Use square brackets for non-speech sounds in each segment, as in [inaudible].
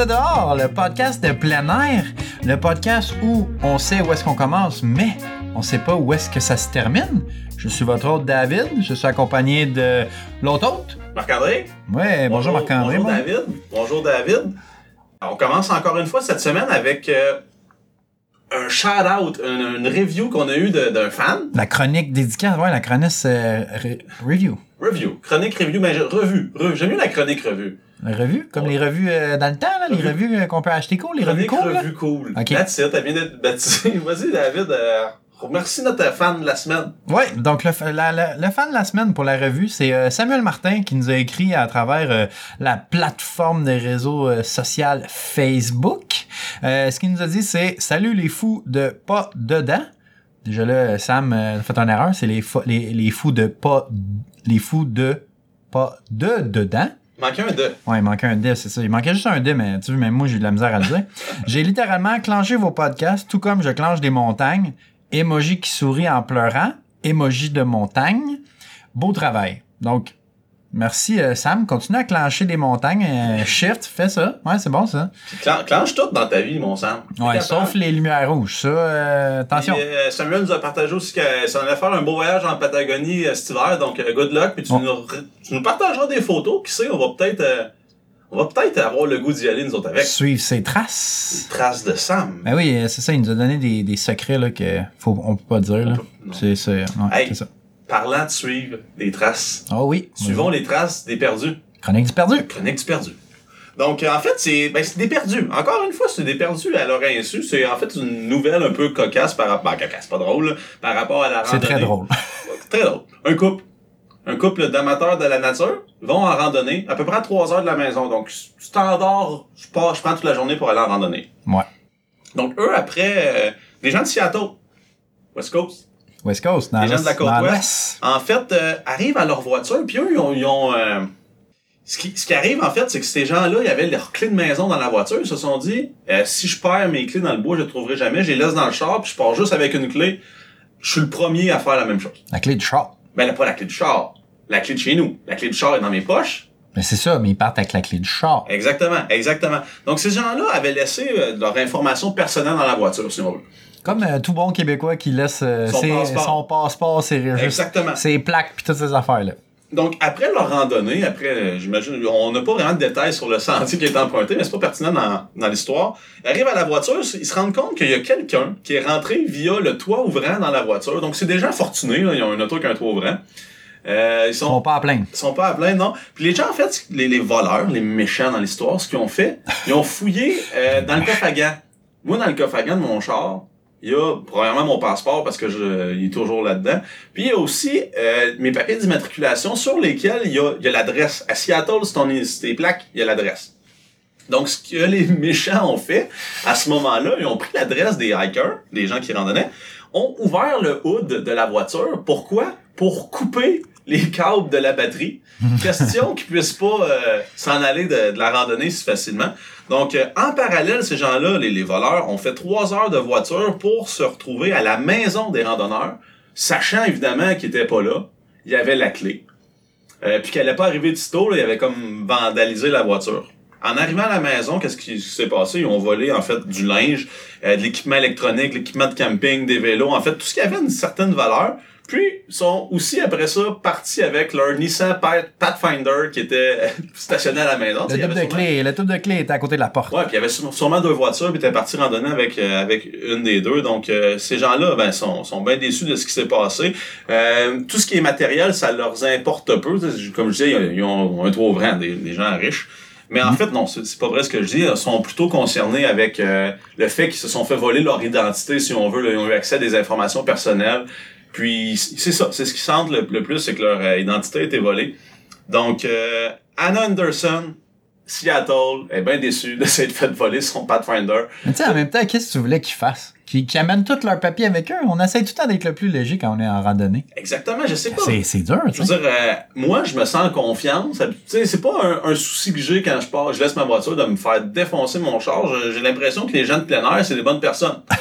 De dehors, le podcast de plein air, le podcast où on sait où est-ce qu'on commence, mais on sait pas où est-ce que ça se termine. Je suis votre hôte David, je suis accompagné de l'autre hôte. Marc-André? Ouais, bonjour, Marc-André. Bonjour moi. David. Bonjour David. On commence encore une fois cette semaine avec euh, un shout-out, une, une review qu'on a eu de- d'un fan. La chronique dédicace, ouais, la chronique euh, re- review. Review. Chronique review, mais revue. Re- J'aime mieux la chronique revue. La revue, comme les revues euh, dans le temps, là, les Revue. revues euh, qu'on peut acheter cool, les revues cool. là. revue cool. Ok. That's it, elle vient d'être baptisée. [laughs] Vas-y David, euh, remercie notre fan de la semaine. Ouais, donc le, fa- la- la- le fan de la semaine pour la revue, c'est euh, Samuel Martin qui nous a écrit à travers euh, la plateforme de réseau social Facebook. Euh, ce qu'il nous a dit, c'est Salut les fous de pas dedans. Déjà là, Sam euh, a fait une erreur, c'est les, les, les fous de pas les fous de pas de dedans. Il manquait un de. Ouais, il manquait un D, c'est ça. Il manquait juste un D, mais tu vois, même moi, j'ai eu de la misère à le dire. [laughs] j'ai littéralement clenché vos podcasts, tout comme je clenche des montagnes. Emoji qui sourit en pleurant. Emoji de montagne. Beau travail. Donc, merci euh, Sam. Continue à clencher des montagnes. Euh, shift, fais ça. Ouais, c'est bon ça. Clen- clenche tout dans ta vie, mon Sam. Ouais, sauf les lumières rouges. Ça, euh, attention. Euh, Samuel nous a partagé aussi que ça allait faire un beau voyage en Patagonie cet hiver, donc good luck. Puis tu, nous, tu nous partageras des photos, qui sait, on va peut-être euh, on va peut-être avoir le goût d'y aller nous autres avec. Suivre ses traces. traces de Sam. Ben oui, c'est ça. Il nous a donné des, des secrets là, que faut, on peut pas dire. Là. C'est ouais, Hey. c'est ça. Parlant de suivre des traces, Ah oui. suivons les traces des perdus. Chronique du perdu. Chronique du perdu. Donc, euh, en fait, c'est ben, c'est des perdus. Encore une fois, c'est des perdus à leur insu. C'est en fait une nouvelle un peu cocasse par rapport... Ben, cocasse, pas drôle, là, par rapport à la C'est très randonnée. drôle. [laughs] Très drôle. Un couple. Un couple d'amateurs de la nature vont en randonnée à peu près à 3 heures de la maison. Donc, standard, je pars, je prends toute la journée pour aller en randonnée. Ouais. Donc, eux, après, euh, des gens de Seattle, West Coast, West Coast, dans Les gens de la côte ouest. en fait, euh, arrivent à leur voiture, puis eux, ils ont... ils ont, euh, ce, qui, ce qui arrive, en fait, c'est que ces gens-là, ils avaient leurs clés de maison dans la voiture. Ils se sont dit, euh, si je perds mes clés dans le bois, je les trouverai jamais. Je les laisse dans le char, puis je pars juste avec une clé. Je suis le premier à faire la même chose. La clé du char. Ben, pas la clé du char. La clé de chez nous. La clé du char est dans mes poches. Mais c'est ça, mais ils partent avec la clé du char. Exactement, exactement. Donc, ces gens-là avaient laissé euh, leur information personnelle dans la voiture, si on veut. Comme euh, tout bon Québécois qui laisse euh, Son ses- passeport. son passeport, ses Exactement. ses plaques puis toutes ces affaires-là. Donc, après leur randonnée, après, euh, j'imagine, on n'a pas vraiment de détails sur le sentier qui est emprunté, mais c'est pas pertinent dans, dans l'histoire. Ils arrivent à la voiture, ils se rendent compte qu'il y a quelqu'un qui est rentré via le toit ouvrant dans la voiture. Donc, c'est des gens fortunés, là, ils ont un auto qui a un toit ouvrant. Euh, ils Ils sont sont, pas à plaindre. ils sont pas à plein, non. Puis les gens, en fait, les, les voleurs, les méchants dans l'histoire, ce qu'ils ont fait, ils ont fouillé euh, dans le coffre à gants. Moi, dans le coffre à gants de mon char, il y a premièrement mon passeport parce que je, il est toujours là-dedans. Puis il y a aussi euh, mes papiers d'immatriculation sur lesquels il y a, il y a l'adresse. À Seattle, c'est ton tes plaques, il y a l'adresse. Donc, ce que les [laughs] méchants ont fait, à ce moment-là, ils ont pris l'adresse des hikers, des gens qui randonnaient, ont ouvert le hood de la voiture. Pourquoi? Pour couper les câbles de la batterie. [laughs] Question qu'ils puissent pas euh, s'en aller de, de la randonnée si facilement. Donc, euh, en parallèle, ces gens-là, les, les voleurs, ont fait trois heures de voiture pour se retrouver à la maison des randonneurs, sachant évidemment qu'ils étaient pas là. Il y avait la clé. Euh, puis qu'elle n'allait pas arriver de sitôt, là, il avait comme vandalisé la voiture. En arrivant à la maison, qu'est-ce qui s'est passé? Ils ont volé, en fait, du linge, euh, de l'équipement électronique, l'équipement de camping, des vélos, en fait, tout ce qui avait une certaine valeur. Puis, ils sont aussi, après ça, partis avec leur Nissan Path- Pathfinder qui était euh, [laughs] stationné à la maison. Le double de clé, le double de clé était à côté de la porte. Ouais, puis il y avait sûrement- deux voitures, puis était parti randonner avec euh, avec une des deux. Donc euh, ces gens-là, ben sont sont bien déçus de ce qui s'est passé. Euh, tout ce qui est matériel, ça leur importe peu. Comme je disais, ils, ils ont un toit ouvrant, des, des gens riches. Mais en fait, non, c'est c'est pas vrai ce que je dis. Ils sont plutôt concernés avec euh, le fait qu'ils se sont fait voler leur identité, si on veut. là. Ils ont eu accès à des informations personnelles. Puis c'est ça, c'est ce qui sentent le, le plus, c'est que leur euh, identité a été volée. Donc, euh, Anna Anderson, Seattle, est bien déçue de s'être fait voler son Pathfinder. Mais tu sais, en même temps, qu'est-ce que tu voulais qu'ils fassent? Qu'ils amènent tous leurs papiers avec eux? On essaie tout le temps d'être le plus léger quand on est en randonnée. Exactement, je sais pas. C'est c'est dur, Je tu veux dire, euh, moi, je me sens en confiance. Tu sais, c'est pas un, un souci que j'ai quand je pars, je laisse ma voiture de me faire défoncer mon char. J'ai l'impression que les gens de plein air, c'est des bonnes personnes. [laughs]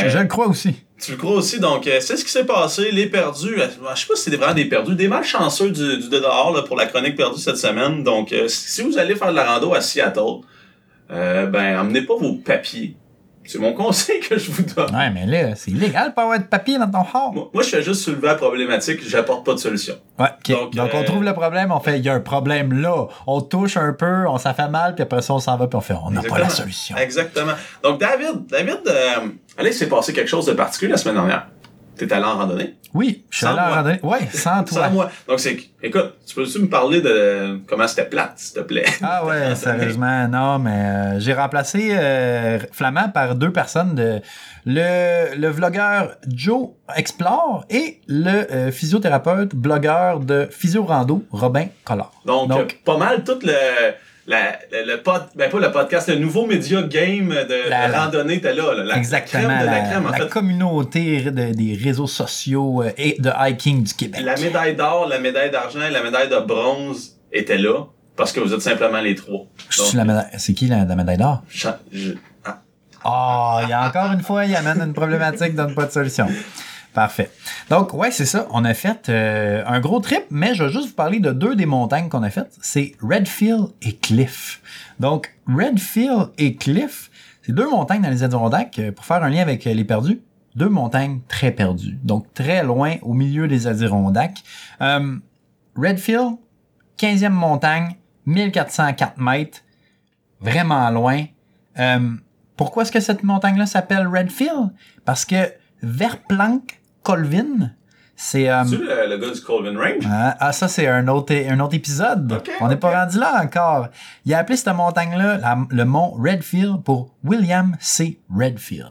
Je, je le crois aussi. Tu le crois aussi, donc euh, c'est ce qui s'est passé, les perdus, euh, je sais pas si c'est vraiment des perdus, des malchanceux du, du de dehors là, pour la chronique perdue cette semaine. Donc euh, si vous allez faire de la rando à Seattle, euh, ben, emmenez pas vos papiers. C'est mon [laughs] conseil que je vous donne. Ouais, mais là, c'est illégal de pas avoir de papier dans ton char. Moi, moi, je fais juste soulever la problématique, j'apporte pas de solution. Ouais. Donc, Donc, on euh, trouve le problème, on fait, il y a un problème là. On touche un peu, on s'en fait mal, puis après ça, on s'en va, puis on fait, on n'a pas la solution. Exactement. Donc, David, David, euh, allez, s'est passé quelque chose de particulier la semaine dernière. T'es allé en randonnée? Oui, je suis allé en randonnée. Ouais, sans toi. Sans moi. Donc, c'est, écoute, tu peux-tu me parler de comment c'était plate, s'il te plaît? Ah ouais, [laughs] sérieusement, non, mais euh, j'ai remplacé euh, Flamand par deux personnes, de, le, le vlogueur Joe Explore et le euh, physiothérapeute, blogueur de Physio Rando, Robin Collard. Donc, Donc- pas mal tout le, la, le, le pod, ben pas le podcast, le nouveau média game de, La- de randonnée était là, là, la Exactement, crème de la, la, crème, en la fait. communauté de- des réseaux sociaux euh, et de hiking du Québec. La médaille d'or, la médaille d'argent et la médaille de bronze étaient là parce que vous êtes simplement les trois. C'est qui la, la médaille d'or? ah, Ah, il y a encore une fois, il amène une problématique, donne pas de solution. Parfait. Donc, ouais, c'est ça. On a fait euh, un gros trip, mais je vais juste vous parler de deux des montagnes qu'on a faites. C'est Redfield et Cliff. Donc, Redfield et Cliff, c'est deux montagnes dans les Adirondacks, euh, pour faire un lien avec euh, les perdus. Deux montagnes très perdues. Donc, très loin au milieu des Adirondacks. Euh, Redfield, 15e montagne, 1404 mètres, vraiment loin. Euh, pourquoi est-ce que cette montagne-là s'appelle Redfield? Parce que Verplanck Colvin, c'est... euh, le, le gars du Colvin Range? ah, ah, ça, c'est un autre, un autre épisode. On n'est pas rendu là encore. Il a appelé cette montagne-là le mont Redfield pour William C. Redfield.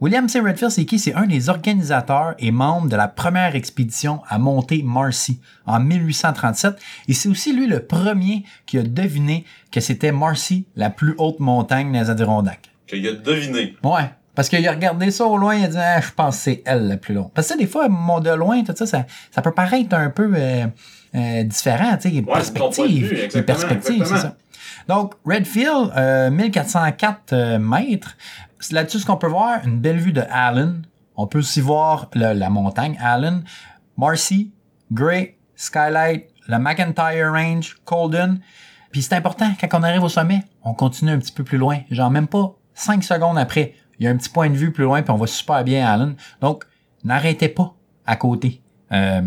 William C. Redfield, c'est qui? C'est un des organisateurs et membre de la première expédition à monter Marcy en 1837. Et c'est aussi lui le premier qui a deviné que c'était Marcy, la plus haute montagne des Adirondacks. Qu'il a deviné. Ouais. Parce qu'il a regardé ça au loin, il a dit ah, je pense que c'est elle la plus longue. Parce que des fois, mon de loin, tout ça, ça, ça peut paraître un peu euh, euh, différent, tu sais, Ouais, perspective. perspectives, c'est ça. Donc, Redfield, euh, 1404 euh, mètres. C'est Là-dessus, ce qu'on peut voir, une belle vue de Allen. On peut aussi voir le- la montagne Allen, Marcy, Gray, Skylight, le McIntyre Range, Colden. Puis c'est important, quand on arrive au sommet, on continue un petit peu plus loin. Genre même pas 5 secondes après, il y a un petit point de vue plus loin, puis on va super bien Allen. Donc, n'arrêtez pas à côté euh,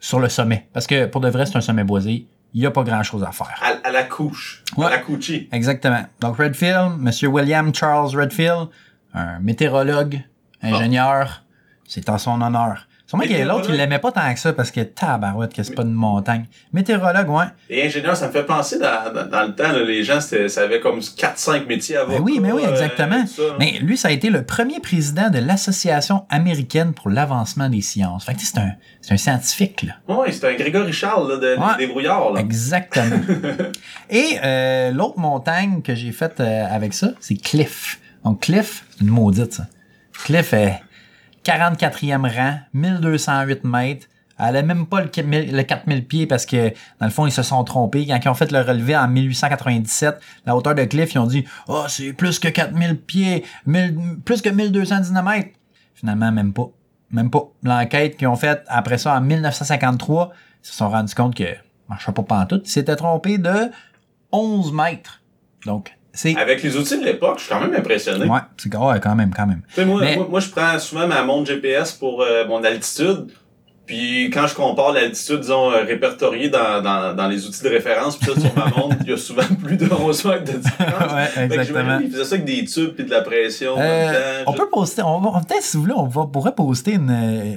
sur le sommet. Parce que pour de vrai, c'est un sommet boisé. Il n'y a pas grand-chose à faire. À, à la couche. Ouais. À la couchie. Exactement. Donc Redfield, Monsieur William Charles Redfield, un météorologue, ingénieur, c'est en son honneur. Sûrement qu'il y a l'autre qui l'aimait pas tant que ça parce que tabarouette que c'est pas une montagne. Météorologue, ouais. Et ingénieur, ça me fait penser dans, dans, dans le temps, là, les gens, c'était- ça avait comme 4-5 métiers à Ben oui, mais oui, exactement. Mais lui, ça a été le premier président de l'Association américaine pour l'avancement des sciences. Fait que tu sais, c'est un, c'est un scientifique, là. Oui, c'était un Grégory Charles là, de, Ouais. des brouillards. Là. Exactement. [laughs] Et euh, l'autre montagne que j'ai faite euh, avec ça, c'est Cliff. Donc Cliff, c'est une maudite ça. Cliff est 44e rang, 1208 mètres. Elle a même pas le 4000 le 4000 pieds parce que, dans le fond, ils se sont trompés. Quand ils ont fait le relevé en 1897, la hauteur de Cliff, ils ont dit « Oh, c'est plus que 4000 pieds, 1000 plus que 1219 mètres. » Finalement, même pas. Même pas. L'enquête qu'ils ont faite après ça en 1953, ils se sont rendus compte que marchait pas pantoute. Ils s'étaient trompés de 11 mètres. Donc. Avec les outils de l'époque, je suis quand même impressionné. Ouais, c'est ouais, quand même, quand même. Tu sais, moi, Mais- moi, moi, je prends souvent ma montre GPS pour euh, mon altitude. Puis quand je compare l'altitude, disons, euh, répertoriée dans, dans, dans les outils de référence, puis ça, sur ma montre, il y a souvent [laughs] plus de 11 mètres de différence. [laughs] ouais, exactement. qu'ils faisaient ça avec des tubes puis de la pression. Euh, même temps. on peut poster, on va, peut-être si vous voulez, on va, pourrait poster une,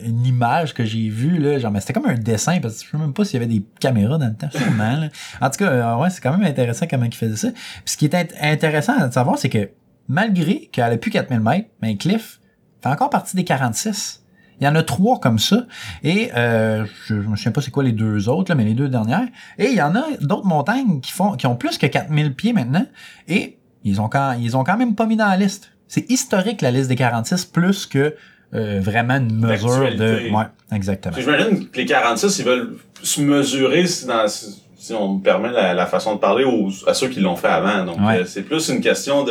une image que j'ai vue, là, genre, mais c'était comme un dessin, parce que je sais même pas s'il y avait des caméras dans le temps, sûrement, là. En tout cas, euh, ouais, c'est quand même intéressant comment ils faisaient ça. Puis ce qui est int- intéressant à savoir, c'est que, malgré qu'elle a plus 4000 mètres, mais Cliff fait encore partie des 46. Il y en a trois comme ça. Et euh, je, je me souviens pas c'est quoi les deux autres, là, mais les deux dernières. Et il y en a d'autres montagnes qui font qui ont plus que 4000 pieds maintenant. Et ils ont quand ils ont quand même pas mis dans la liste. C'est historique la liste des 46 plus que euh, vraiment une mesure de. Ouais, exactement. J'imagine que les 46, ils veulent se mesurer si, dans, si si on me permet la, la façon de parler aux, à ceux qui l'ont fait avant. Donc, Ouais. euh, c'est plus une question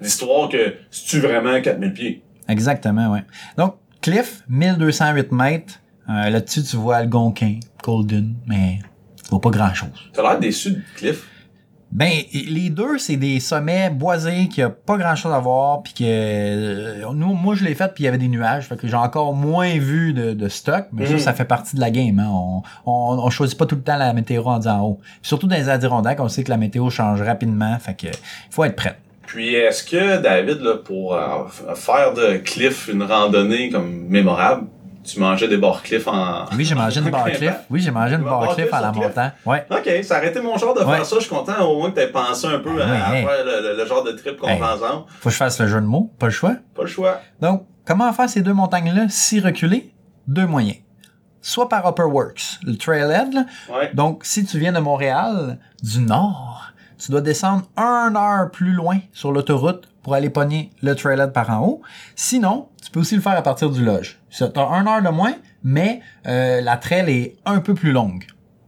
d'histoire que si tu vraiment 4000 pieds? Exactement, ouais. Donc, Cliff, 1208 mètres. Euh, Là-dessus, tu vois Algonquin, Golden, mais tu vois pas grand-chose. T'as l'air déçu de Cliff. Ben, les deux, c'est des sommets boisés qui a pas grand chose à voir, puis que euh, nous, moi je l'ai fait, puis il y avait des nuages, fait que j'ai encore moins vu de, de stock, mais ça, Mhm. ça fait partie de la game. Hein. On, on, on choisit pas tout le temps la météo en disant haut. Surtout dans les Adirondacks, on sait que la météo change rapidement, fait que il faut être prêt. Puis est-ce que David, là, pour euh, faire de Cliff une randonnée comme mémorable, tu mangeais des bar Cliff en. Oui, j'ai mangé une en bar grimpant? cliff. Oui, j'ai mangé une Une bar bar cliff cliff en la montant. Ouais. Ok, ça aurait été mon genre de Ouais. faire ça. Je suis content au moins que tu pensé un peu Ben à, hey. faire le, le- le genre de trip qu'on fait ensemble. Faut que je fasse le jeu de mots, pas le choix. Pas le choix. Donc, comment faire ces deux montagnes-là si reculées? Deux moyens. Soit par Upper Works, le trailhead, là. Ouais. Donc, si tu viens de Montréal, du nord, tu dois descendre un heure plus loin sur l'autoroute pour aller pogner le trailhead par en haut. Sinon, tu peux aussi le faire à partir du lodge. Tu as un heure de moins, mais euh, la trail est un peu plus longue.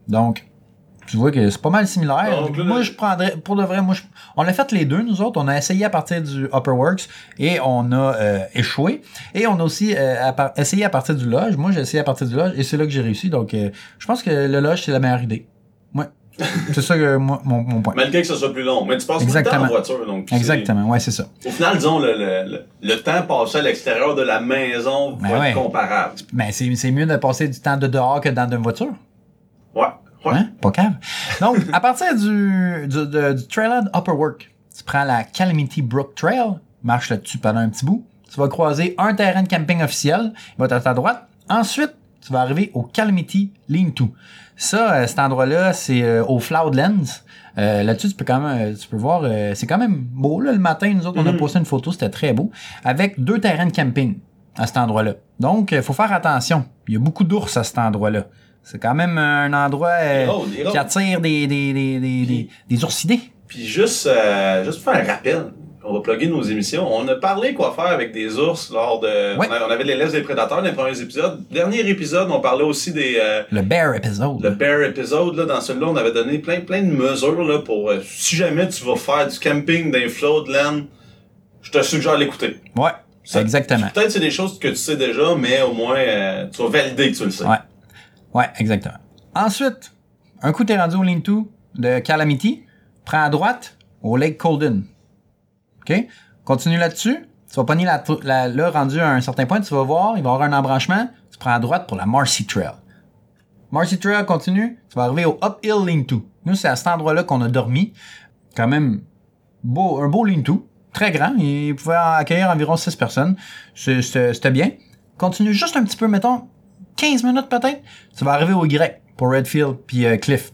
Donc, tu vois que c'est pas mal similaire. Donc, moi, je prendrais, pour de vrai, moi, je- on a fait les deux, nous autres. On a essayé à partir du Upper Works et on a euh, échoué. Et on a aussi euh, essayé à partir du lodge. Moi, j'ai essayé à partir du lodge et c'est là que j'ai réussi. Donc, euh, je pense que le lodge, c'est la meilleure idée. [laughs] C'est ça que moi, mon, mon point. Malgré que ce soit plus long. Mais tu passes beaucoup de temps Exactement. en voiture. Donc, Exactement, ouais, c'est ça. Au final, disons, le, le, le, temps passé à l'extérieur de la maison va Ben être ouais. comparable. Mais c'est c'est mieux de passer du temps de dehors que dans une voiture. Ouais. Ouais. Hein? Pas cave. Donc, à partir du, du, de- du Trailhead Upper Work, tu prends la Calamity Brook Trail, marche là-dessus pendant un petit bout. Tu vas croiser un terrain de camping officiel, il va être à ta droite. Ensuite, tu vas arriver au Calamity Lean-To. Ça, euh, cet endroit-là, c'est euh, au Floodlands. Euh, là-dessus, tu peux quand même, tu peux voir, c'est quand même beau. Là, le matin, nous autres, on a Mhm. posté une photo, c'était très beau, avec deux terrains de camping à cet endroit-là. Donc, il faut faire attention. Il y a beaucoup d'ours à cet endroit-là. C'est quand même un endroit Des des qui attire des, des, des, des, des, des oursidés. Puis juste, juste pour faire un rappel, on va plugger nos émissions. On a parlé quoi faire avec des ours lors de. Ouais. On, avait les lèvres des prédateurs dans les premiers épisodes. Dernier épisode, on parlait aussi des. euh, Le bear épisode. le bear épisode, là, dans celui-là, on avait donné plein, plein de mesures là, pour euh, si jamais tu vas faire du camping dans les floodlands, je te suggère l'écouter. Ouais, Ça- exactement. Peut-être c'est des choses que tu sais déjà, mais au moins euh, tu vas valider que tu le sais. Ouais. Ouais, exactement. Ensuite, un coup t'es rendu au lean-to de Calamity, prends à droite au Lake Colden. Continue là-dessus. Tu vas pogner la, la, rendu à un certain point, tu vas voir, il va y avoir un embranchement. Tu prends à droite pour la Marcy Trail. Marcy Trail continue, tu vas arriver au Uphill Lean-to. Nous, c'est à cet endroit-là qu'on a dormi. Quand même, beau, un beau lean-to. Très grand. Il pouvait accueillir environ 6 personnes. C'était bien. Continue juste un petit peu, mettons, 15 minutes peut-être. Tu vas arriver au Y pour Redfield puis euh, Cliff.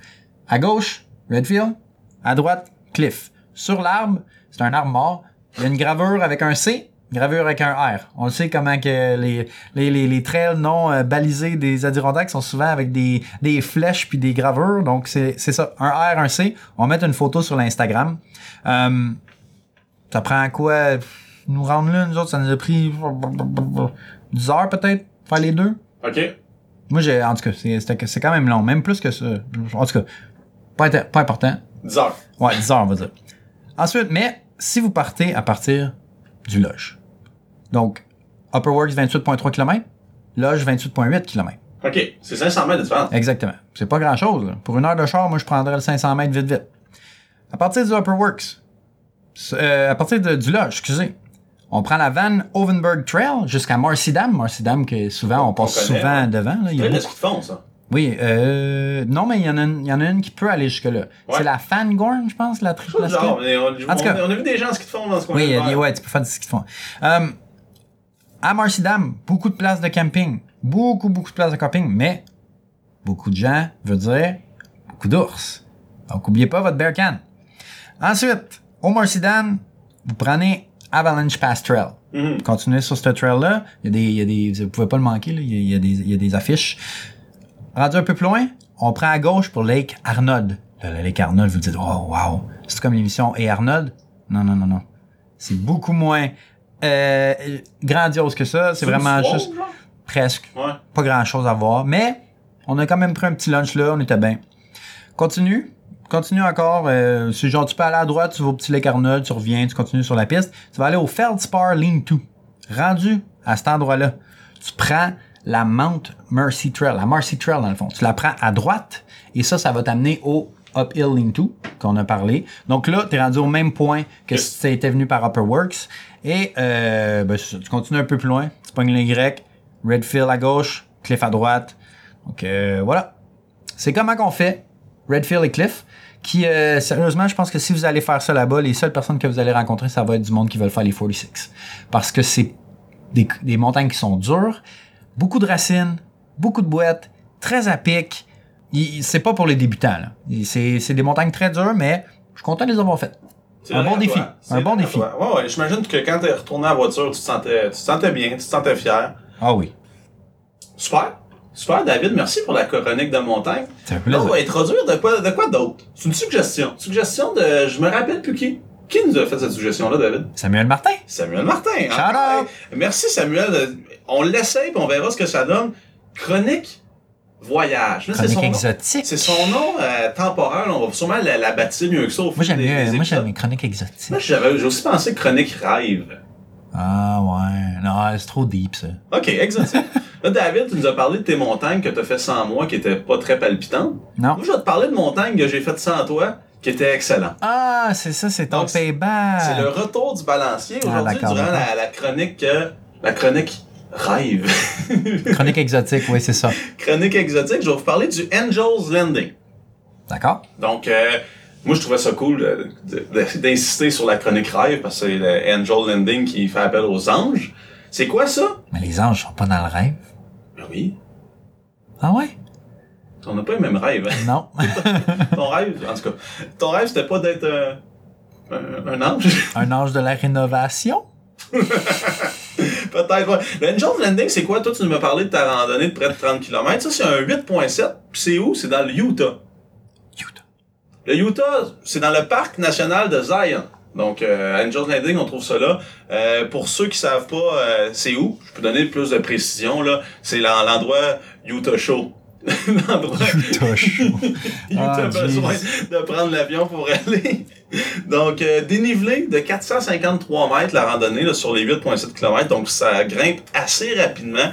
À gauche, Redfield. À droite, Cliff. Sur l'arbre, c'est un arbre mort. Il y a une gravure avec un C, une gravure avec un R. On le sait comment que les, les, les, les trails non euh, balisés des Adirondacks sont souvent avec des, des flèches puis des gravures. Donc, c'est c'est ça. Un R, un C. On va mettre une photo sur l'Instagram. Euh, ça prend quoi? Nous rendre là, nous autres, ça nous a pris 10 heures peut-être, faire les deux. OK? Moi, j'ai, en tout cas, c'est, quand même long, même plus que ça. En tout cas, pas, pas important. 10 heures. Ouais, 10 heures, on va dire. Ensuite, mais si vous partez à partir du Loge, donc Upper Works 28.3 km, Loge 28.8 km. OK. C'est 500 mètres de différence. Exactement. C'est pas grand chose. Pour une heure de char, moi, je prendrais le 500 mètres vite, vite. À partir du Upper Works, euh, à partir de- du Loge, excusez, on prend la Van Ovenberg Trail jusqu'à Marcy Dam. Marcy Dam, que souvent, on passe souvent ouais. devant. là. Il y a beaucoup- de fond, ça. Oui, euh, non, mais il y, en a une- y en a une qui peut aller jusque-là. Ouais. C'est la Fangorn, je pense, la triple genre, mais on, En tout cas- on a vu des gens en ski de fond dans ce coin Oui, a ouais, tu peux faire du ski de fond. Euh, à Marcy Dam, beaucoup de places de camping. Beaucoup, beaucoup de places de camping, mais beaucoup de gens veut dire beaucoup d'ours. Donc, n'oubliez pas votre bear can. Ensuite, au Marcy Dam, vous prenez Avalanche Pass Trail. Mhm. Continuez sur ce trail-là. Il y a des, il y a des, vous pouvez pas le manquer, là. Il y a, il y a des, il y a des affiches. Rendu un peu plus loin, on prend à gauche pour Lake Arnold. Là, le Lake Arnold, vous dites, oh, wow. C'est comme l'émission Et Arnold? Non, non, non, non. C'est beaucoup moins, euh, grandiose que ça. C'est vraiment juste genre? presque Ouais. pas grand chose à voir. Mais on a quand même pris un petit lunch là, on était bien. Continue. Continue encore. Euh, c'est genre, tu peux aller à droite, tu vas au petit Lake Arnold, tu reviens, tu continues sur la piste. Tu vas aller au Feldspar Lean 2. Rendu à cet endroit-là, tu prends la Mount Mercy Trail, la Mercy Trail dans le fond. Tu la prends à droite et ça, ça va t'amener au Uphill Link 2, qu'on a parlé. Donc là, tu es rendu au même point que si tu étais venu par Upperworks. Et euh, ben, tu continues un peu plus loin, tu pognes le Y, Redfield à gauche, Cliff à droite. Donc euh, voilà. C'est comment qu'on fait, Redfield et Cliff. Qui, euh, sérieusement, je pense que si vous allez faire ça là-bas, les seules personnes que vous allez rencontrer, ça va être du monde qui veulent faire les 46. Parce que c'est des, des montagnes qui sont dures, beaucoup de racines, beaucoup de boîtes, très à pic. C'est pas pour les débutants. C'est des montagnes très dures, mais je suis content de les avoir faites. C'est Un bon défi. Un bon défi. Ouais, ouais, j'imagine que quand t'es retourné la voiture, tu te sentais, tu te sentais bien, tu te sentais fier. Ah oui. Super. Super, David, merci pour la chronique de montagne. Un Là, on va introduire de quoi, de quoi d'autre? C'est une suggestion. Suggestion de, je me rappelle plus qui. Qui nous a fait cette suggestion-là, David? Samuel Martin. Samuel Martin. hein? Merci, Samuel. Euh, On l'essaye, puis on verra ce que ça donne. Chronique voyage. Là, Chronique exotique. C'est son nom euh, temporaire. là. On va sûrement la, la baptiser mieux que ça au Moi j'aime mieux, moi j'aime les chroniques exotiques. Moi, j'avais, j'ai aussi pensé chronique rêve. Ah ouais. Non, c'est trop deep ça. OK, exotique. [laughs] Là, David, tu nous as parlé de tes montagnes que tu as fait sans moi, qui étaient pas très palpitantes. Non. Moi, je vais te parler de montagnes que j'ai faites sans toi, qui étaient excellentes. Ah, c'est ça, c'est ton payback. C'est le retour du balancier Ah, aujourd'hui durant la, la chronique euh, la chronique rêve. [laughs] Chronique exotique, oui, c'est ça. chronique exotique, je vais vous parler du Angel's Landing. D'accord? Donc, euh, moi, je trouvais ça cool d'insister sur la chronique rêve parce que c'est le Angel Landing qui fait appel aux anges. C'est quoi ça? Mais les anges sont pas dans le rêve. Ben oui, Ah ouais? On n'a pas le même rêve. hein. Non. [laughs] ton rêve, en tout cas, ton rêve, c'était pas d'être euh, un, un ange? [laughs] Un ange de la rénovation? [laughs] Peut-être, ouais. Le Angel's Landing, c'est quoi? Toi, tu nous as parlé de ta randonnée de près de 30 km. Ça, c'est un 8.7. Puis c'est où? C'est dans le Utah. Utah. Le Utah, c'est dans le parc national de Zion. Donc, euh, Angel's Landing, on trouve ça là. Euh, pour ceux qui savent pas euh, c'est où, je peux donner plus de précision, là. C'est l'endroit Utah Show. L'endroit Utah chaud. il [laughs] Ah, besoin de prendre l'avion pour aller. Donc, euh, dénivelé de 453 mètres la randonnée là, sur les 8,7 km. Donc, ça grimpe assez rapidement.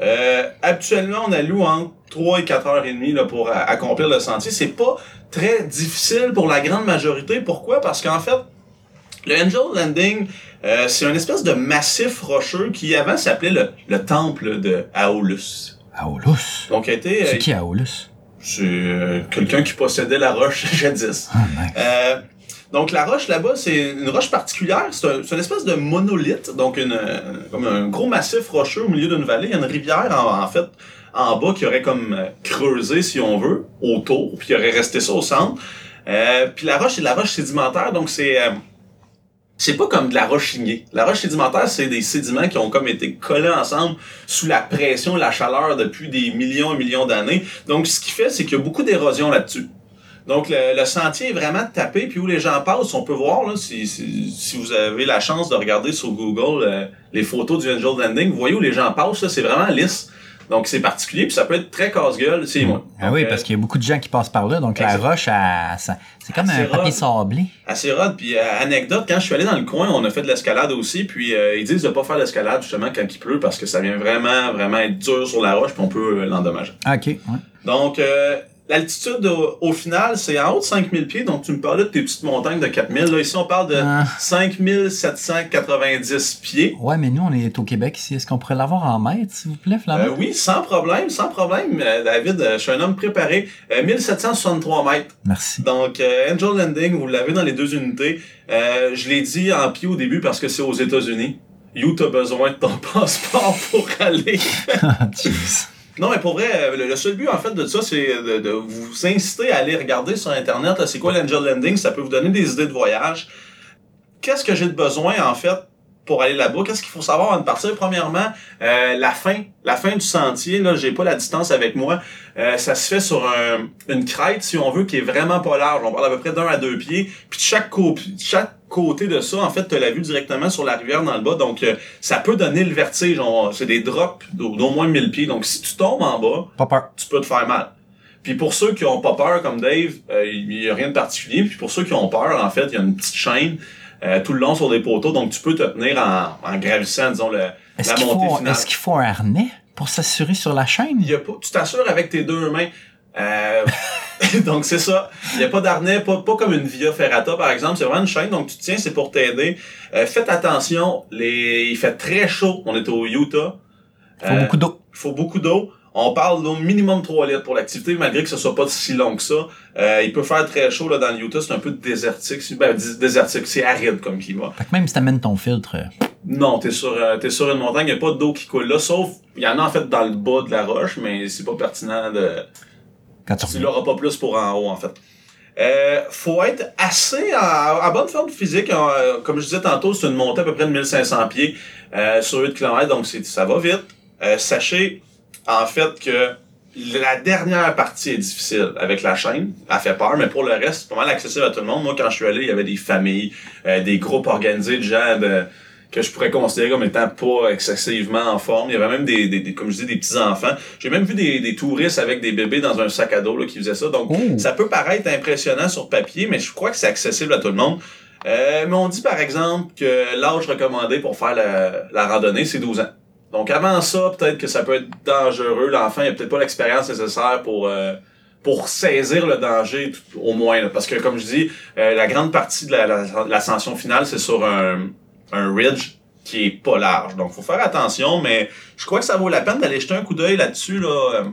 Euh, actuellement, on alloue entre 3 et 4 heures et demie là, pour accomplir le sentier. C'est pas très difficile pour la grande majorité. Pourquoi? Parce qu'en fait, le Angel Landing, euh, c'est une espèce de massif rocheux qui avant s'appelait le, le temple de Aulus. Aulus. Donc, C'est qui Aulus? c'est euh, quelqu'un qui possédait la roche [laughs] jadis. Ah, nice. Euh, donc la roche là-bas, c'est une roche particulière. C'est un- une espèce de monolithe, donc une, euh, comme un gros massif rocheux au milieu d'une vallée. Il y a une rivière en, en fait en bas qui aurait comme creusé, si on veut, autour, puis qui aurait resté ça au centre. Euh, puis la roche, c'est de la roche sédimentaire, donc c'est c'est pas comme de la roche ignée. La roche sédimentaire, c'est des sédiments qui ont comme été collés ensemble sous la pression la chaleur depuis des millions et millions d'années. Donc, ce qui fait, c'est qu'il y a beaucoup d'érosion là-dessus. Donc, le, sentier est vraiment tapé, puis où les gens passent, on peut voir, là, si, si, vous avez la chance de regarder sur Google euh, les photos du Angel Landing, vous voyez où les gens passent, c'est vraiment lisse. Donc, c'est particulier, puis ça peut être très casse-gueule, c'est moi. Ah oui, parce euh, qu'il y a beaucoup de gens qui passent par là, donc la roche, c'est comme un papier sablé. assez rade. Puis euh, anecdote, quand je suis allé dans le coin, on a fait de l'escalade aussi. Puis euh, ils disent de pas faire l'escalade justement quand il pleut parce que ça vient vraiment, vraiment être dur sur la roche puis on peut l'endommager. Ah, ok, ouais. Donc euh, l'altitude au, au final, c'est en haut de 5000 pieds. Donc tu me parlais de tes petites montagnes de 4000. Là, ici, on parle de Ah. 5790 pieds. Ouais, mais nous, on est au Québec ici. Est-ce qu'on pourrait l'avoir en mètres, s'il vous plaît, Flamand? Euh, oui, sans problème, sans problème, euh, David. euh, je suis un homme préparé. Euh, 1763 mètres. Merci. Donc, euh, Angel Landing, vous l'avez dans les deux unités. Euh, je l'ai dit en pied au début parce que c'est aux États-Unis. You, t'as besoin de ton [laughs] passeport pour aller. [laughs] Non, mais pour vrai, le, seul but, en fait, de ça, c'est de, vous inciter à aller regarder sur Internet, c'est quoi l'Angel Landing. Ça peut vous donner des idées de voyage. Qu'est-ce que j'ai de besoin, en fait, pour aller là-bas? Qu'est-ce qu'il faut savoir avant de partir? Premièrement, euh, la fin. La fin du sentier, là, j'ai pas la distance avec moi. Euh, ça se fait sur un- une crête, si on veut, qui est vraiment pas large. On parle à peu près d'un à deux pieds. Puis de chaque, co- chaque côté de ça, en fait, tu la vue directement sur la rivière dans le bas. Donc, euh, ça peut donner le vertige. On- C'est des drops d'au moins 1000 pieds. Donc, si tu tombes en bas, Pas peur. tu peux te faire mal. Puis pour ceux qui ont pas peur, comme Dave, euh, il y a rien de particulier. Puis pour ceux qui ont peur, en fait, il y a une petite chaîne euh, tout le long sur des poteaux. Donc, tu peux te tenir en, en gravissant, disons, le, Est-ce la qu'il montée faut, finale. est-ce qu'il faut un harnais pour s'assurer sur la chaîne? Il y a pas, tu t'assures avec tes deux mains. Euh, [laughs] donc c'est ça. Il n'y a pas d'harnais, pas, pas comme une Via Ferrata par exemple. C'est vraiment une chaîne, donc tu tiens, c'est pour t'aider. Euh, faites attention, les... il fait très chaud. On est au Utah. Il faut Euh, beaucoup d'eau. Il faut beaucoup d'eau. On parle d'au minimum 3 litres pour l'activité, malgré que ce soit pas si long que ça. Euh, il peut faire très chaud là dans le Utah, c'est un peu désertique. c'est- Ben, dé- désertique, c'est aride comme climat. Fait que même si t'amènes ton filtre, euh, Non, t'es sur, euh, t'es sur une montagne, il a pas d'eau qui coule là, sauf, il y en a en fait dans le bas de la roche, mais c'est pas pertinent de, quand tu l'auras pas plus pour en haut, en fait. Euh, faut être assez en, en bonne forme physique. Euh, comme je disais tantôt, c'est une montée à peu près de 1500 pieds euh, sur 8 km, donc c'est, ça va vite. Euh, sachez, en fait, que la dernière partie est difficile avec la chaîne. Elle fait peur, mais pour le reste, c'est pas mal accessible à tout le monde. Moi, quand je suis allé, il y avait des familles, euh, des groupes organisés de gens de- que je pourrais considérer comme étant pas excessivement en forme. Il y avait même des, des, des- comme je dis, des petits-enfants. J'ai même vu des, des touristes avec des bébés dans un sac à dos là, qui faisaient ça. Donc, Oh. ça peut paraître impressionnant sur papier, mais je crois que c'est accessible à tout le monde. Euh, mais on dit par exemple que l'âge recommandé pour faire la, la randonnée, c'est 12 ans. Donc avant ça, peut-être que ça peut être dangereux. L'enfant n'a peut-être pas l'expérience nécessaire pour euh, pour saisir le danger tout- au moins. là. Parce que comme je dis, euh, la grande partie de la- la- l'ascension finale, c'est sur un, un ridge qui est pas large. Donc faut faire attention, mais je crois que ça vaut la peine d'aller jeter un coup d'œil là-dessus. Là, euh,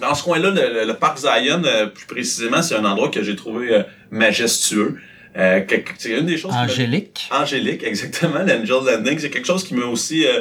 dans ce coin-là, le, le- parc Zion, euh, plus précisément, c'est un endroit que j'ai trouvé euh, majestueux. Euh, c'est une des choses Angélique. Angélique, exactement, l'Angel Landing, c'est quelque chose qui m'a aussi euh,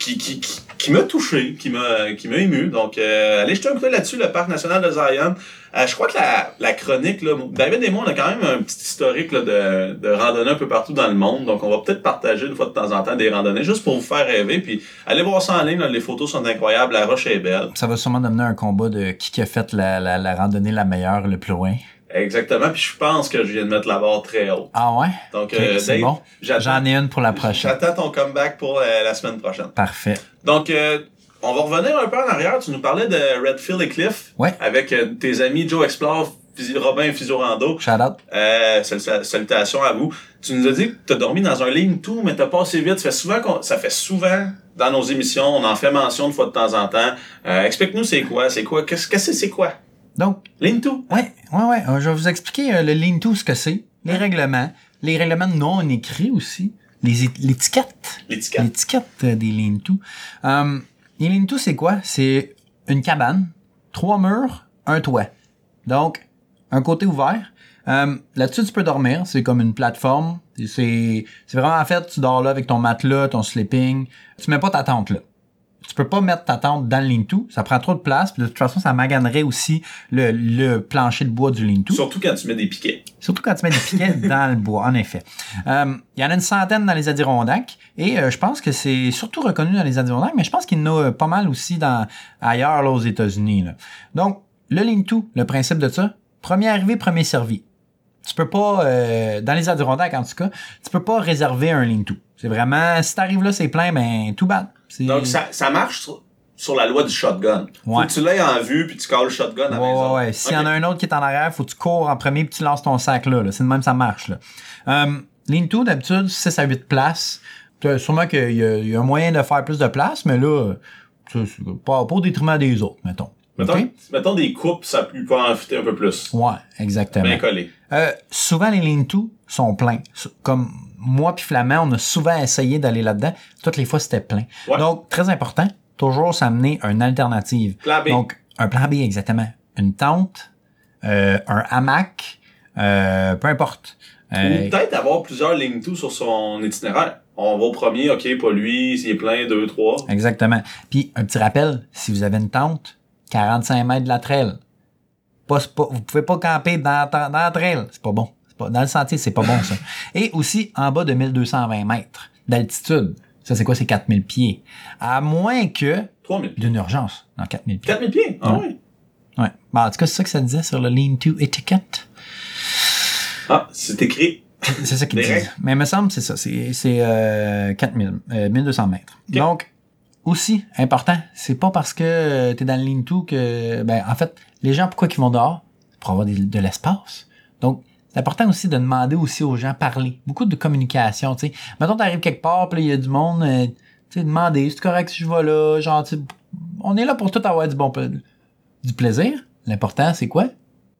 qui, qui, qui, qui m'a touché, qui m'a qui m'a ému. Donc euh, allez jeter un coup là-dessus, le parc national de Zion. Euh, je crois que la, la chronique, là, David et on a quand même un petit historique là, de, de randonnées un peu partout dans le monde. Donc on va peut-être partager une fois de temps en temps des randonnées juste pour vous faire rêver. Puis allez voir ça en ligne, là, les photos sont incroyables, la roche est belle. Ça va sûrement devenir un combat de qui qui a fait la, la, la randonnée la meilleure le plus loin. Exactement, puis je pense que je viens de mettre la barre très haute. Ah ouais? Donc euh, c'est bon. J'en ai une pour la prochaine. j'attends ton comeback pour la semaine prochaine. Parfait. Donc, euh, on va revenir un peu en arrière. Tu nous parlais de Redfield et Cliff. Ouais. Avec euh, tes amis Joe Explore, Robin Physiorando. Shout out. Euh, sal- salutations à vous. Tu nous as dit que tu as dormi dans un lean-to, mais t'as passé vite. Ça fait souvent qu'on- ça fait souvent dans nos émissions, on en fait mention de fois de temps en temps. Euh, Explique-nous c'est quoi, c'est quoi, qu'est-ce que c'est, c'est quoi? Donc, Lean-to? ouais, ouais, ouais. euh, Je vais vous expliquer euh, le lean to ce que c'est, les règlements, les règlements non écrits aussi, les l'étiquette. L'étiquette. L'étiquette euh, des lean-to. Um, les lean-to, c'est quoi? C'est une cabane, trois murs, un toit. Donc, un côté ouvert. Um, Là-dessus, tu peux dormir. C'est comme une plateforme. C'est c'est vraiment, en fait, tu dors là avec ton matelas, ton sleeping. Tu mets pas ta tente là. Tu peux pas mettre ta tente dans le lean-to. Ça prend trop de place. Puis de toute façon, ça maganerait aussi le, le plancher de bois du lean-to. Surtout quand tu mets des piquets. Surtout quand tu mets des piquets [laughs] dans le bois, en effet. Euh, Il y en a une centaine dans les Adirondacks et euh, je pense que c'est surtout reconnu dans les Adirondacks, mais je pense qu'il y en a euh, pas mal aussi dans, ailleurs là, aux États-Unis. là. Donc, le lean-to, le principe de ça, premier arrivé, premier servi. Tu peux pas, euh, dans les Adirondacks en tout cas, tu peux pas réserver un lean-to. C'est vraiment, si t'arrives là, c'est plein, ben tout bad. Donc, ça, ça marche sur, sur la loi du shotgun. Faut Ouais. que tu l'aies en vue, puis tu colles le shotgun à la Ouais, maison. ouais, ouais. S'il y en a un autre qui est en arrière, faut que tu cours en premier puis tu lances ton sac là. là. C'est de même ça marche. Là. Euh, Lean-to, d'habitude, 6 à 8 places. T'as- Sûrement qu'il y, y a un moyen de faire plus de place, mais là, pas, pas au détriment des autres, mettons. Mettons, des coupes, ça peut en fitter un peu plus. Ouais, exactement. Bien collé. Euh, souvent, les lean-to sont pleins. Comme moi puis Flamand, on a souvent essayé d'aller là-dedans. Toutes les fois, c'était plein. Ouais. Donc, très important, toujours s'amener une alternative. Plan B. Donc, un plan B, exactement. Une tente, euh, un hamac, euh, peu importe. Euh, Ou peut-être avoir plusieurs lignes tout sur son itinéraire. On va au premier, ok, pas lui, s'il est plein, deux, trois. exactement. Puis, un petit rappel, si vous avez une tente, 45 mètres de la trail. Pas, pas- vous pouvez pas camper dans, dans, dans la trail. C'est pas bon. Pas, dans le sentier, c'est pas bon, ça. Et aussi, en bas de 1220 mètres d'altitude. Ça, c'est quoi? C'est 4000 pieds. À moins que 3000. d'une urgence dans 4000 pieds. 4000 pieds? Ah oui. Ouais. Bon, en tout cas, c'est ça que ça disait sur le Lean to Etiquette. Ah, c'est écrit. C'est ça qu'ils disent. Mais il me semble que c'est ça. C'est, euh, 4000, euh, 1200 mètres. Donc, aussi, important, c'est pas parce que tu es dans le lean to que, ben, en fait, les gens, pourquoi ils vont dehors? Pour avoir des- de l'espace. Donc, c'est important aussi de demander aussi aux gens parler. Beaucoup de communication, tu sais. Mettons, t'arrives quelque part, puis il y a du monde, euh, tu sais, demander, c'est correct si je vais là, genre, tu sais, on est là pour tout avoir du bon, du plaisir. L'important, c'est quoi?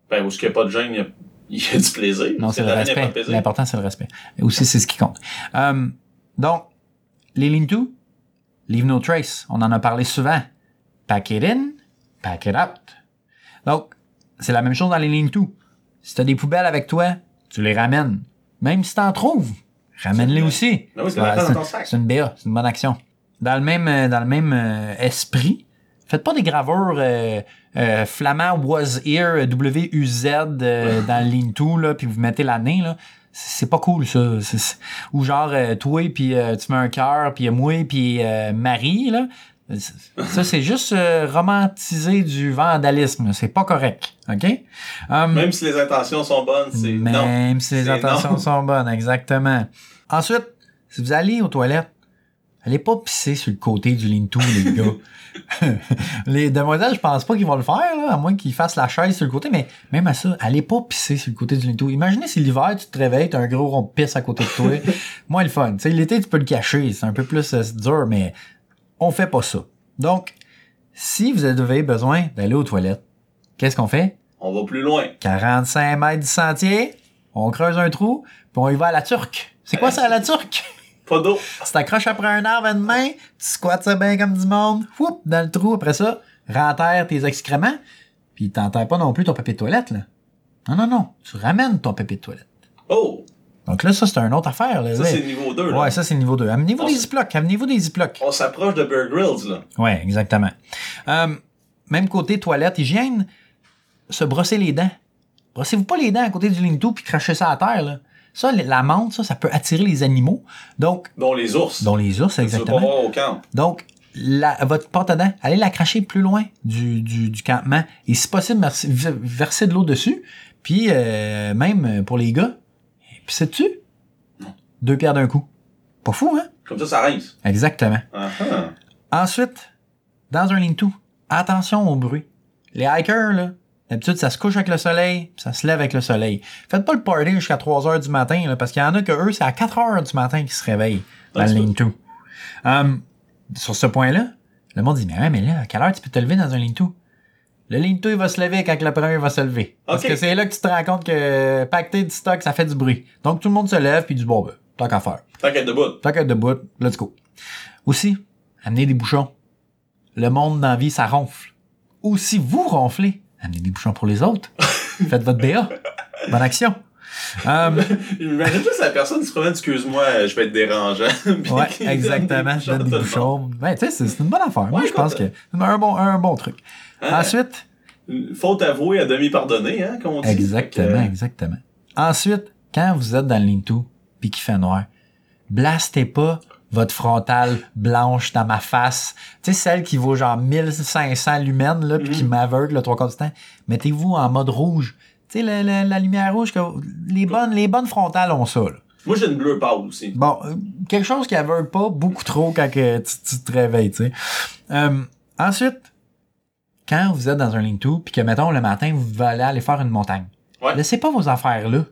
Ben, où ce qu'il n'y a pas de gêne, il y a, [laughs] il y a du plaisir. Non, c'est le respect. L'important, c'est le respect. Et aussi, c'est ce qui compte. Euh, donc, les lean-to, leave no trace. On en a parlé souvent. Pack it in, pack it out. Donc, c'est la même chose dans les lean-to. Si t'as des poubelles avec toi, tu les ramènes. Même si t'en trouves, ramène-les aussi. Ben oui, c'est une BA, c'est une bonne action. Dans le même, euh, dans le même euh, esprit, faites pas des gravures euh, euh, flamand was here WUZ euh, dans le là, puis vous mettez l'année là. C'est pas cool ça. Ou genre euh, toi puis euh, tu mets un cœur puis moi puis euh, Marie là. Ça c'est juste euh, romantiser du vandalisme. C'est pas correct, ok? Um, Même si les intentions sont bonnes, c'est non. même si les intentions non. sont bonnes, exactement. Ensuite, si vous allez aux toilettes, allez pas pisser sur le côté du lean-to, les gars. [laughs] les demoiselles, je pense pas qu'ils vont le faire, là, à moins qu'ils fassent la chaise sur le côté, mais même à ça, allez pas pisser sur le côté du lean-to. Imaginez si l'hiver, tu te réveilles, t'as un gros rond de pisse à côté de toi. [laughs] Moins le fun. Tu sais, l'été, tu peux le cacher, c'est un peu plus euh, dur, mais on fait pas ça. Donc, si vous avez besoin d'aller aux toilettes, qu'est-ce qu'on fait? On va plus loin. 45 mètres du sentier, on creuse un trou, puis on y va à la turque. C'est quoi ça, à la turque? Pas d'eau. [laughs] Tu t'accroches après un arbre à une main, tu squattes ça bien comme du monde, whoop, dans le trou, après ça, renterre tes excréments, puis t'enterres pas non plus ton papier de toilette, là. Non, non, non, tu ramènes ton papier de toilette. Oh! Donc là, ça, c'est une autre affaire, là. Ça, c'est niveau 2. Ouais, ça, c'est le niveau 2. Amenez-vous des ziplocs, amenez-vous des ziplocs. On s'approche de Bear Grylls, là. Ouais, exactement. Euh, même côté toilette, hygiène, se brosser les dents. Brossez-vous pas les dents à côté du lean-to puis crachez ça à terre, là. Ça, la menthe, ça, ça peut attirer les animaux. Donc, Dont les ours. dont les ours, pas exactement. au camp. Donc, la, votre pâte à dents, allez la cracher plus loin du, du, du campement. Et si possible, merci- v- verser de l'eau dessus. Puis, euh, même pour les gars, puis c'est dessus. Deux pierres d'un coup. Pas fou, hein? Comme ça, ça rince. Exactement. Ah. Ensuite, dans un lean-to, attention au bruit. Les hikers, là, d'habitude, ça se couche avec le soleil, puis ça se lève avec le soleil. Faites pas le party jusqu'à 3 heures du matin, là, parce qu'il y en a que eux, c'est à 4 heures du matin qu'ils se réveillent dans le c'est lean-to. Hum, sur ce point-là, le monde dit, mais ouais, mais là, à quelle heure tu peux te lever dans un lean-to? Le lean-to, il va se lever quand le premier va se lever. Parce Ok. que c'est là que tu te rends compte que pacter du stock, ça fait du bruit. Donc, tout le monde se lève, puis du bon, ben, tant qu'à faire. Tant qu'être debout. Tant qu'être debout, let's go. Aussi, amenez des bouchons. Le monde dans la vie, ça ronfle. Ou si vous ronflez, amenez des bouchons pour les autres. [laughs] Faites votre BA. Bonne action. [laughs] Um, Imagine juste la personne qui se promène, excuse-moi, je vais être dérangeant. [laughs] Ouais, exactement. Je donne des bouchons. Ouais, tu sais, c'est une bonne affaire. Moi, je pense que c'est un bon, un bon truc. Hein? Ensuite, Faute avouée à demi pardonnée, hein, dit. Exactement, que, exactement. Ensuite, quand vous êtes dans le lean-to puis qu'il fait noir, blastez pas votre frontale blanche dans ma face. Tu sais, celle qui vaut genre 1500 lumens, là, puis qui m'aveugle le trois quarts du temps. Mettez-vous en mode rouge. Tu sais, la, la- la lumière rouge, que les bonnes, les bonnes frontales ont ça, là. Moi, j'ai une bleue pâle aussi. Bon, euh, quelque chose qui aveugle pas beaucoup trop quand que tu, tu te réveilles, tu sais. Euh, ensuite, quand vous êtes dans un lean-to, puis que, mettons, le matin, vous allez aller faire une montagne. Ouais. Laissez pas vos affaires là,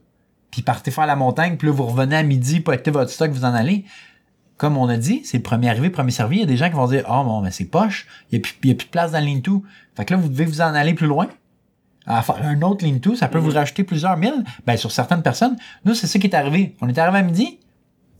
puis partez faire la montagne, puis là, vous revenez à midi pour acter votre stock, vous en allez. Comme on a dit, c'est le premier arrivé, premier servi. Il y a des gens qui vont dire, oh, bon, mais c'est poche. Il n'y a, plus- il y a plus de place dans le lean-to. Fait que là, vous devez vous en aller plus loin. À faire un autre lean-to, ça peut Mhm. vous rajouter plusieurs milles. Ben, sur certaines personnes. Nous, c'est ça qui est arrivé. On est arrivé à midi,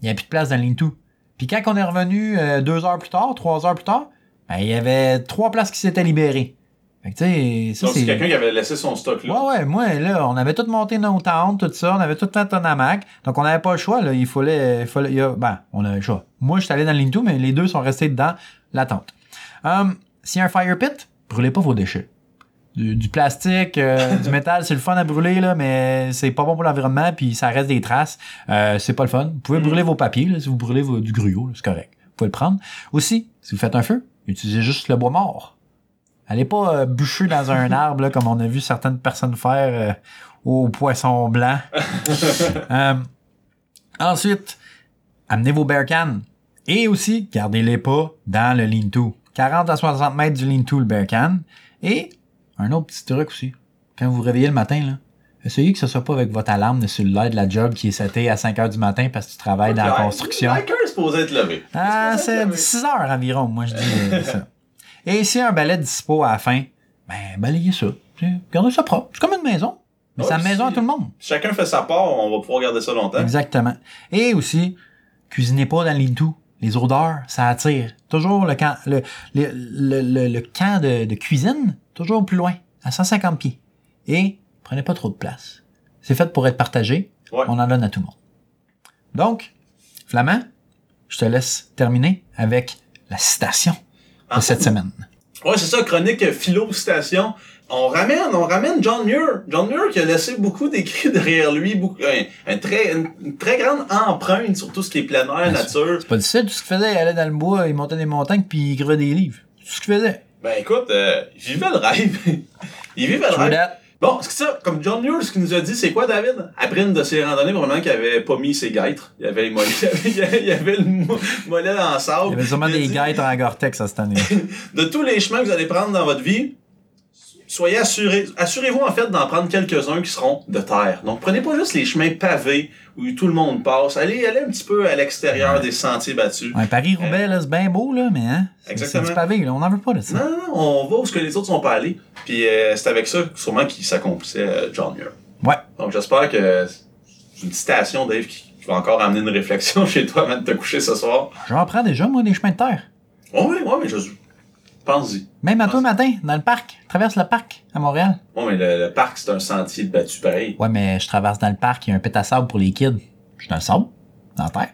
il n'y a plus de place dans le lean-to. Puis quand on est revenu euh, deux heures plus tard, trois heures plus tard, ben, il y avait trois places qui s'étaient libérées. Fait que, tu sais, ça, Donc, c'est quelqu'un qui avait laissé son stock là. Ouais, ouais, moi, là, on avait tout monté nos tentes, tout ça, on avait tout fait un hamac. Donc, on n'avait pas le choix, là. Il fallait, il fallait, il y a- ben, on avait le choix. Moi, je suis allé dans le lean-to, mais les deux sont restés dans la tente. Um, S'il y a un fire pit, brûlez pas vos déchets. Du, du plastique, euh, [laughs] du métal, c'est le fun à brûler, là, mais c'est pas bon pour l'environnement, puis ça reste des traces. Euh, c'est pas le fun. Vous pouvez Mhm. brûler vos papiers, là, si vous brûlez vos- du gruau, là, c'est correct. Vous pouvez le prendre. Aussi, si vous faites un feu, utilisez juste le bois mort. Allez pas euh, bûcher dans un [laughs] arbre, là, comme on a vu certaines personnes faire euh, au poisson blanc. [laughs] Euh, ensuite, amenez vos bear cans. Et aussi, gardez-les pas dans le lean-to. 40 à 60 mètres du lean-to, le bear can. Et un autre petit truc aussi. Quand vous vous réveillez le matin, là, essayez que ce soit pas avec votre alarme de cellulaire de la job qui est setée à 5 heures du matin parce que tu travailles dans la construction. Supposé être levé. Ah, c'est être levé. 6 heures environ, moi je dis euh, ça. Et a un balai dispo à la fin, ben balayez ça. Gardez ça propre. C'est comme une maison. Mais c'est la maison à si- tout le monde. Si chacun fait sa part, on va pouvoir garder ça longtemps. Exactement. Et aussi, cuisinez pas dans les. Les odeurs, ça attire. Toujours le camp, le, le, le, le- le camp de, de cuisine, toujours plus loin, à 150 pieds. Et prenez pas trop de place. C'est fait pour être partagé. Ouais. On en donne à tout le monde. Donc, Flamand, je te laisse terminer avec la citation de Ah. cette semaine. Ouais, c'est ça, chronique philo citation. On ramène, on ramène John Muir. John Muir qui a laissé beaucoup d'écrits derrière lui, beaucoup, un, un très, une, une très grande empreinte sur tout ce qui est plein air, nature. C'est pas difficile, tout ce qu'il faisait, il allait dans le bois, il montait des montagnes, puis il écrivait des livres. C'est tout ce qu'il faisait. Ben écoute, euh, il vivait le rêve. [laughs] il vivait le rêve. Bon, c'est ça, comme John Muir, ce qu'il nous a dit, c'est quoi, David? Après une de ses randonnées, probablement qu'il avait pas mis ses guêtres. Il avait, les mollets- [laughs] il avait, il avait le mo- mollet dans le sable. Il y avait sûrement des dit, guêtres en Gore-Tex cette année. [laughs] De tous les chemins que vous allez prendre dans votre vie, soyez assurés, assurez-vous en fait d'en prendre quelques-uns qui seront de terre. Donc prenez pas juste les chemins pavés où tout le monde passe. Allez, allez un petit peu à l'extérieur des sentiers battus. Ouais, Paris-Roubaix, là, c'est bien beau, là, mais hein, c'est- c'est Exactement. du pavé, là, on n'en veut pas de ça. Non, non, on va où ce que les autres sont pas allés. Puis euh, c'est avec ça sûrement qu'il s'accomplissait euh, John Muir. Ouais. Donc j'espère que c'est une citation, Dave, qui, va encore amener une réflexion [laughs] chez toi avant de te coucher ce soir. J'en prends déjà, moi, des chemins de terre. Oui, ouais, mais je pense-y. Même à toi matin, dans le parc. Traverse le parc à Montréal. Bon, mais le, le parc, c'est un sentier battu pareil. Ouais, mais je traverse dans le parc, il y a un pet à sable pour les kids. Je suis dans le sable, dans la terre.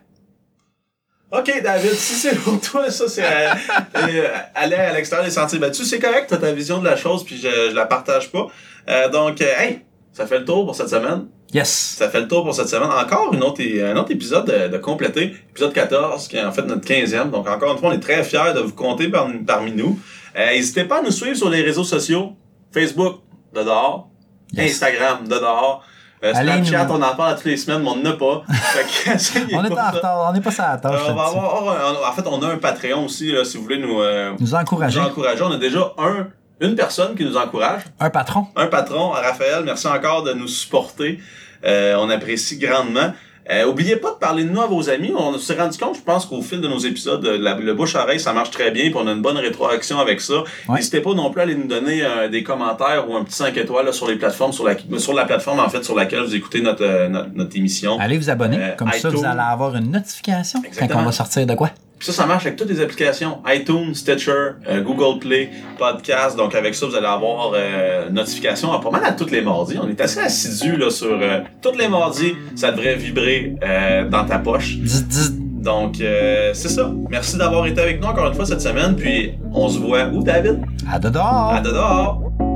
Ok, David, si c'est pour toi, ça, c'est euh, [laughs] euh, aller à l'extérieur des sentiers battus, c'est correct, t'as ta vision de la chose, puis je, je la partage pas. Euh, donc, hey, ça fait le tour pour cette semaine. Yes! Ça fait le tour pour cette semaine. Encore une autre, un autre épisode de, de compléter, épisode 14, qui est en fait notre 15e. Donc, encore une fois, on est très fiers de vous compter par- parmi nous. Euh, N'hésitez pas à nous suivre sur les réseaux sociaux. Facebook, de dehors. Yes. Instagram, de dehors. Euh, Snapchat, nous- on en parle toutes les semaines, mais on n'en a pas. [laughs] fait que, [laughs] essayez On est en retard, on n'est pas ça à la Euh, tâche. on va avoir, un- en fait, on a un Patreon aussi, là, si vous voulez nous, euh, Nous nous encourager. encourager. On a déjà un, une personne qui nous encourage, Un patron. un patron, Raphaël. Merci encore de nous supporter. Euh, on apprécie grandement. Euh, oubliez pas de parler de nous à vos amis. On s'est rendu compte, je pense qu'au fil de nos épisodes, euh, la- le bouche-oreille, ça marche très bien, puis on a une bonne rétroaction avec ça. Ouais. N'hésitez pas non plus à aller nous donner euh, des commentaires ou un petit 5 étoiles là, sur les plateformes, sur la, sur la plateforme en fait sur laquelle vous écoutez notre, euh, notre, notre émission. Allez vous abonner. Comme ça, vous allez avoir une notification Exactement. quand on va sortir de quoi? Puis ça, ça marche avec toutes les applications. iTunes, Stitcher, euh, Google Play, Podcast. Donc avec ça, vous allez avoir euh, notification à pas mal à tous les mardis. On est assez assidus là sur euh, tous les mardis. Ça devrait vibrer euh, dans ta poche. Donc euh, c'est ça. Merci d'avoir été avec nous encore une fois cette semaine. Puis on se voit où, David? À dehors! À dehors!